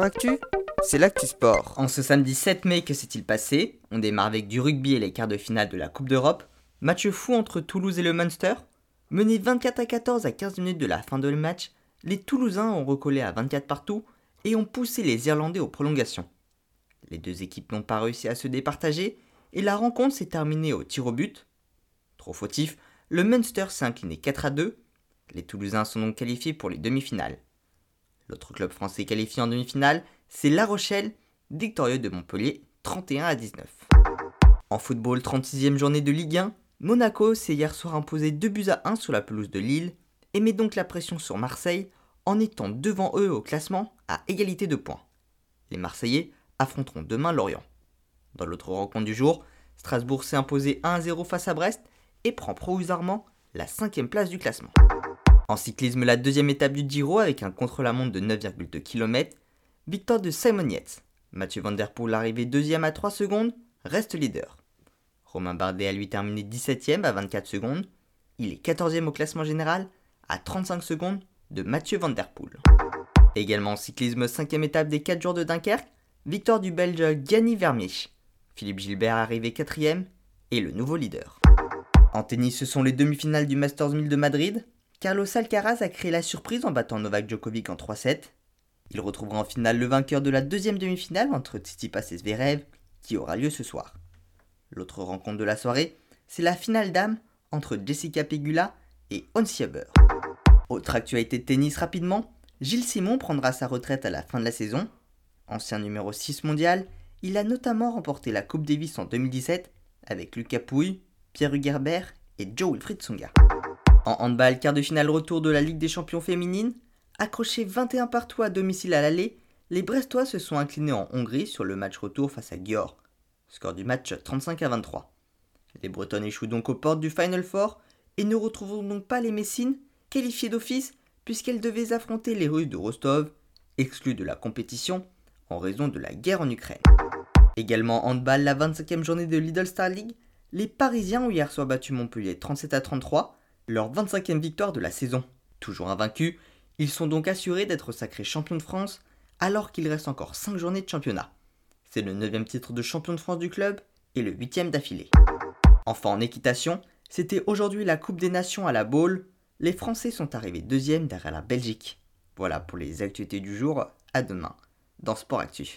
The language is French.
Actu, c'est l'actu sport. En ce samedi 7 mai, que s'est-il passé? On démarre avec du rugby et les quarts de finale de la Coupe d'Europe. Match fou entre Toulouse et le Munster. Mené 24 à 14 à 15 minutes de la fin de le match, les Toulousains ont recollé à 24 partout et ont poussé les Irlandais aux prolongations. Les deux équipes n'ont pas réussi à se départager et la rencontre s'est terminée au tir au but. Trop fautif, le Munster s'est incliné 4 à 2. Les Toulousains sont donc qualifiés pour les demi-finales. L'autre club français qualifié en demi-finale, c'est La Rochelle, victorieux de Montpellier 31 à 19. En football, 36e journée de Ligue 1, Monaco s'est hier soir imposé 2 buts à 1 sur la pelouse de Lille et met donc la pression sur Marseille en étant devant eux au classement à égalité de points. Les Marseillais affronteront demain Lorient. Dans l'autre rencontre du jour, Strasbourg s'est imposé 1-0 face à Brest et prend provisoirement la cinquième place du classement. En cyclisme, la deuxième étape du Giro avec un contre-la-montre de 9,2 km, victoire de Simon Yates. Mathieu Van Der Poel arrivé deuxième à 3 secondes, reste leader. Romain Bardet a lui terminé 17ème à 24 secondes. Il est 14ème au classement général à 35 secondes de Mathieu Van. Également en cyclisme, cinquième étape des 4 jours de Dunkerque, victoire du Belge Gianni Vermeer. Philippe Gilbert arrivé quatrième et le nouveau leader. En tennis, ce sont les demi-finales du Masters 1000 de Madrid. Carlos Alcaraz a créé la surprise en battant Novak Djokovic en 3-7. Il retrouvera en finale le vainqueur de la deuxième demi-finale entre Tsitsipas et Zverev, qui aura lieu ce soir. L'autre rencontre de la soirée, c'est la finale d'âme entre Jessica Pegula et Ons Jabeur. Autre actualité de tennis rapidement, Gilles Simon prendra sa retraite à la fin de la saison. Ancien numéro 6 mondial, il a notamment remporté la Coupe Davis en 2017 avec Lucas Pouille, Pierre Hugerbert et Joe Wilfried Tsonga. En handball, quart de finale retour de la Ligue des champions féminines, accrochés 21 partout à domicile à l'aller, les Brestois se sont inclinés en Hongrie sur le match retour face à Győr. Score du match 35 à 23. Les Bretonnes échouent donc aux portes du Final Four et ne retrouvent donc pas les Messines, qualifiées d'office puisqu'elles devaient affronter les Russes de Rostov, exclus de la compétition en raison de la guerre en Ukraine. Également en handball, la 25e journée de Lidl Star League, les Parisiens ont hier soir battu Montpellier 37 à 33, leur 25e victoire de la saison. Toujours invaincus, ils sont donc assurés d'être sacrés champions de France alors qu'il reste encore 5 journées de championnat. C'est le 9e titre de champion de France du club et le 8e d'affilée. Enfin en équitation, c'était aujourd'hui la Coupe des Nations à la Baule. Les Français sont arrivés deuxième derrière la Belgique. Voilà pour les actualités du jour, à demain dans Sport Actu.